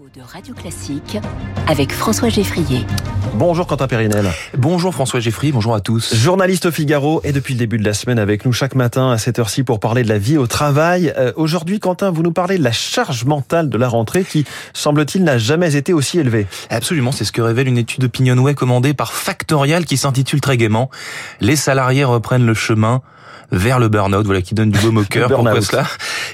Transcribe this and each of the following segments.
de Radio Classique avec François Geffrier. Bonjour Quentin Périnel. Bonjour François Geffrier, bonjour à tous. Journaliste au Figaro et depuis le début de la semaine avec nous chaque matin à cette heure-ci pour parler de la vie au travail. Euh, Aujourd'hui Quentin, vous nous parlez de la charge mentale de la rentrée qui, semble-t-il, n'a jamais été aussi élevée. Absolument, c'est ce que révèle une étude Opinionway commandée par Factorial qui s'intitule très gaiement Les salariés reprennent le chemin vers le burn-out, voilà qui donne du baume au cœur. Pourquoi cela?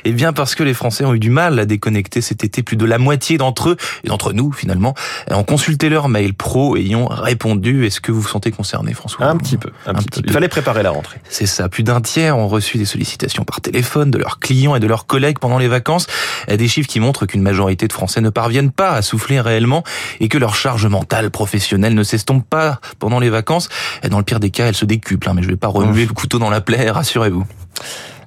Eh bien parce que les Français ont eu du mal à déconnecter cet été. Plus de la moitié d'entre eux, et d'entre nous finalement, ont consulté leur mail pro et y ont répondu. Est-ce que vous vous sentez concerné François? Un petit peu. Un, petit, peu. Il fallait préparer la rentrée. C'est ça. Plus d'un tiers ont reçu des sollicitations par téléphone de leurs clients et de leurs collègues pendant les vacances. Des chiffres qui montrent qu'une majorité de Français ne parviennent pas à souffler réellement et que leur charge mentale professionnelle ne s'estompe pas pendant les vacances. Dans le pire des cas, elle se décuple. Hein, mais je vais pas remuer le couteau dans la plaie rassurez-vous.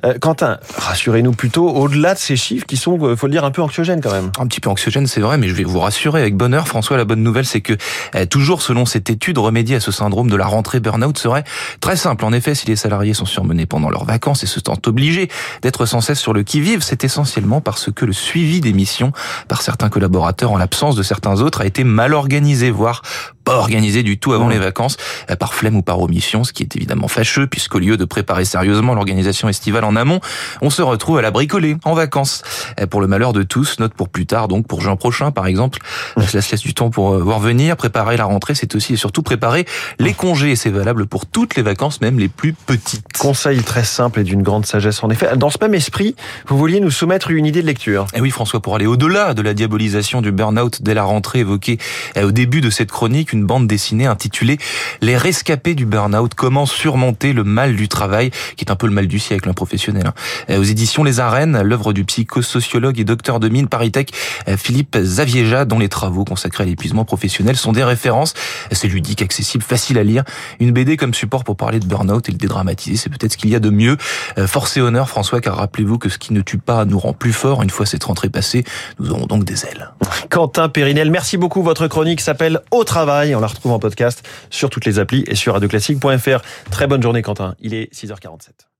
Euh, Quentin, rassurez-nous plutôt, au-delà de ces chiffres qui sont, euh, faut le dire, un peu anxiogènes quand même. Un petit peu anxiogènes, c'est vrai, mais je vais vous rassurer avec bonheur, François, la bonne nouvelle, c'est que euh, toujours selon cette étude, remédier à ce syndrome de la rentrée burn-out serait très simple. En effet, si les salariés sont surmenés pendant leurs vacances et se sentent obligés d'être sans cesse sur le qui-vive, c'est essentiellement parce que le suivi des missions par certains collaborateurs en l'absence de certains autres a été mal organisé, voire pas organisé du tout avant les vacances, euh, par flemme ou par omission, ce qui est évidemment fâcheux, puisqu'au lieu de préparer sérieusement l'organisation estivale en amont, on se retrouve à la bricoler en vacances. Euh, pour le malheur de tous, note pour plus tard, donc pour juin prochain par exemple, cela se laisse du temps pour euh, voir venir, préparer la rentrée, c'est aussi et surtout préparer les congés, et c'est valable pour toutes les vacances, même les plus petites. Conseil très simple et d'une grande sagesse en effet. Dans ce même esprit, vous vouliez nous soumettre une idée de lecture. Et eh oui François, pour aller au-delà de la diabolisation du burn-out dès la rentrée évoquée au début de cette chronique, une bande dessinée intitulée Les rescapés du burn-out, comment surmonter le mal du travail, qui est un peu le mal du siècle, un professionnel. Hein. Euh, aux éditions Les Arènes, l'œuvre du psychosociologue et docteur de mine Paritech euh, Philippe Zavieja, dont les travaux consacrés à l'épuisement professionnel sont des références. C'est ludique, accessible, facile à lire. Une BD comme support pour parler de burn-out et le dédramatiser, c'est peut-être ce qu'il y a de mieux. Euh, force et honneur, François, car rappelez-vous que ce qui ne tue pas nous rend plus fort. Une fois cette rentrée passée, nous aurons donc des ailes. Quentin Périnel, merci beaucoup. Votre chronique s'appelle Au travail. On la retrouve en podcast sur toutes les applis et sur radioclassique.fr. Très bonne journée Quentin, il est 6h47.